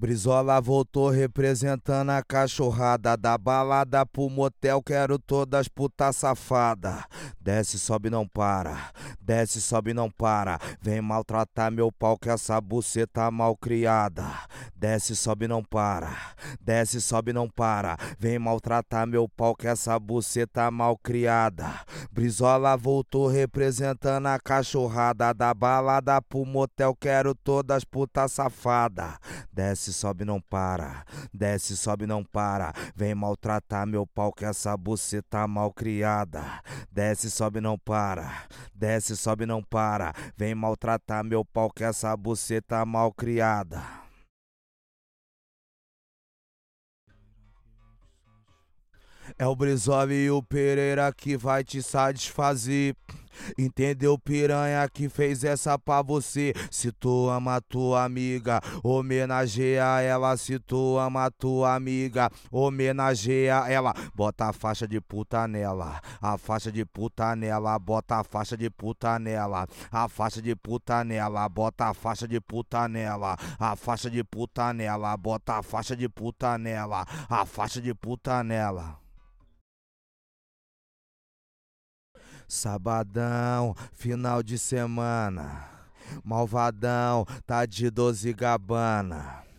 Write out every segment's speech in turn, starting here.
Brizola voltou representando a cachorrada Da balada pro motel, quero todas puta safada. Desce, sobe, não para. Desce, sobe, não para. Vem maltratar meu pau que essa buceta mal criada Desce, sobe, não para Desce, sobe, não para Vem maltratar meu pau que essa buceta mal criada Brizola voltou representando a cachorrada Da balada pro motel, quero todas puta safada Desce, sobe, não para. Desce, sobe, não para. Vem maltratar meu pau que essa buceta mal criada. Desce, sobe, não para. Desce, sobe, não para. Vem maltratar meu pau que essa buceta mal criada. É o Brizola e o Pereira que vai te satisfazer. Entendeu, piranha, que fez essa pra você? Se tu ama tua amiga, homenageia ela. Se tu ama tua amiga, homenageia ela. Bota a faixa de puta nela, a faixa de puta nela. Bota a faixa de puta nela, a faixa de puta nela. Bota a faixa de puta nela, a faixa de puta nela. Bota a faixa de puta nela, a faixa de puta nela. Sabadão, final de semana. Malvadão, tá de doze gabana.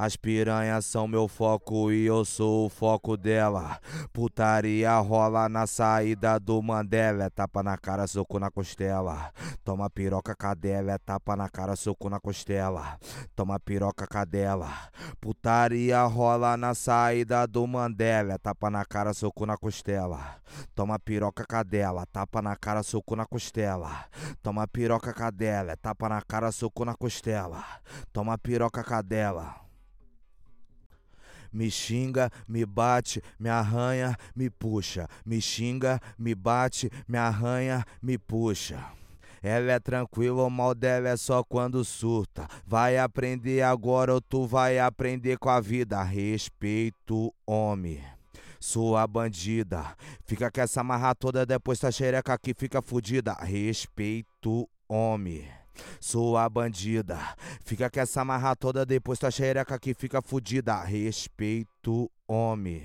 As piranhas são meu foco e eu sou o foco dela. Putaria rola na saída do Mandela. É tapa na cara, soco na costela. Toma piroca cadela, é tapa na cara, soco na costela. Toma piroca cadela. Putaria rola na saída do Mandela. É tapa na cara, soco na costela. Toma piroca cadela, tapa na cara, soco na costela. Toma piroca cadela, é tapa na cara, soco na costela. Toma piroca cadela me xinga, me bate, me arranha, me puxa. Me xinga, me bate, me arranha, me puxa. Ela é tranquila, o mal dela é só quando surta. Vai aprender agora ou tu vai aprender com a vida. Respeito, homem. Sua bandida, fica com essa marra toda, depois tá xereca aqui fica fudida. Respeito, homem sua bandida. Fica com essa marra toda, depois tua xereca que fica fudida. Respeito, homem.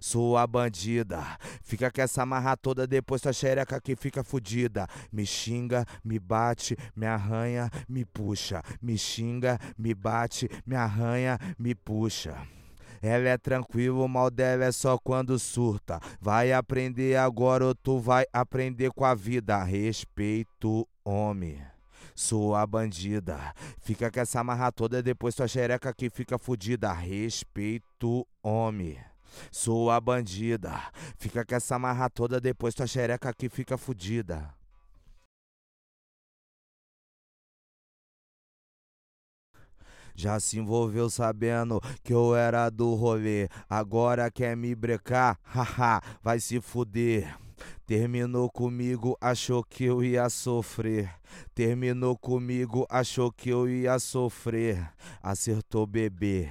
Sua bandida, fica com essa marra toda, depois tua xereca que fica fudida. Me xinga, me bate, me arranha, me puxa. Me xinga, me bate, me arranha, me puxa. Ela é tranquila, o mal dela é só quando surta. Vai aprender agora ou tu vai aprender com a vida. Respeito, homem sua bandida. Fica com essa marra toda, depois tua xereca que fica fudida. Respeito, homem. Sua bandida. Fica com essa marra toda, depois tua xereca que fica fudida. Já se envolveu sabendo que eu era do rolê. Agora quer me brecar? Haha, vai se fuder. Terminou comigo, achou que eu ia sofrer. Terminou comigo, achou que eu ia sofrer. Acertou bebê.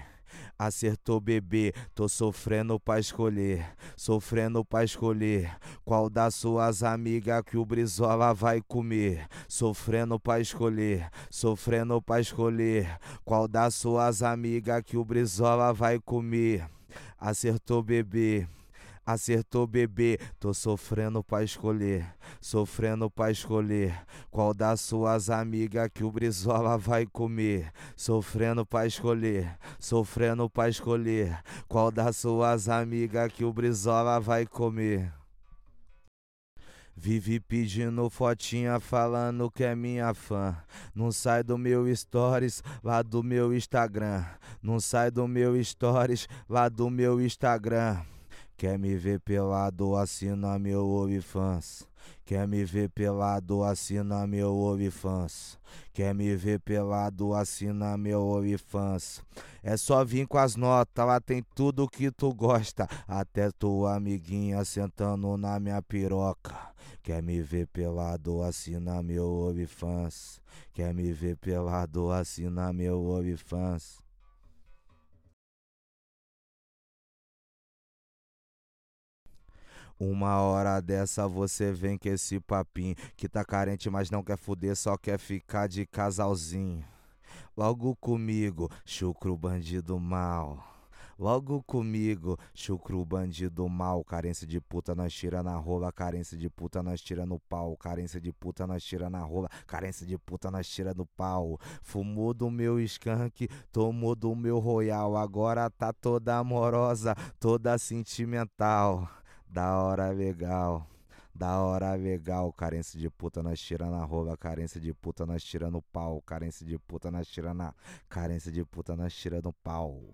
Acertou bebê, tô sofrendo pra escolher, sofrendo pra escolher qual das suas amigas que o Brizola vai comer. Sofrendo pra escolher, sofrendo pra escolher qual das suas amigas que o Brizola vai comer. Acertou bebê. Acertou bebê, tô sofrendo pra escolher, sofrendo pra escolher qual das suas amigas que o Brizola vai comer. Sofrendo pra escolher, sofrendo pra escolher qual das suas amigas que o Brizola vai comer. Vive pedindo fotinha falando que é minha fã. Não sai do meu stories lá do meu Instagram. Não sai do meu stories lá do meu Instagram. Quer me ver pelado, assina meu OnlyFans. Quer me ver pelado, assina meu OnlyFans. Quer me ver pelado, assina meu OnlyFans. É só vir com as notas, lá tem tudo que tu gosta. Até tua amiguinha sentando na minha piroca. Quer me ver pelado, assina meu OnlyFans. Quer me ver pelado, assina meu OnlyFans. Uma hora dessa você vem com esse papinho que tá carente, mas não quer fuder, só quer ficar de casalzinho. logo comigo, chucro bandido mal. Logo comigo, chucro bandido mal, carência de puta nós tira na rola, carência de puta nós tira no pau, carência de puta nós tira na rola, carência de puta nós tira no pau. Fumou do meu skunk, tomou do meu royal, agora tá toda amorosa, toda sentimental, da hora legal. Da hora legal, carência de puta nós tira na rola, carência de puta nós tira no pau, carência de puta nós tira na, carência de puta nós tira no pau.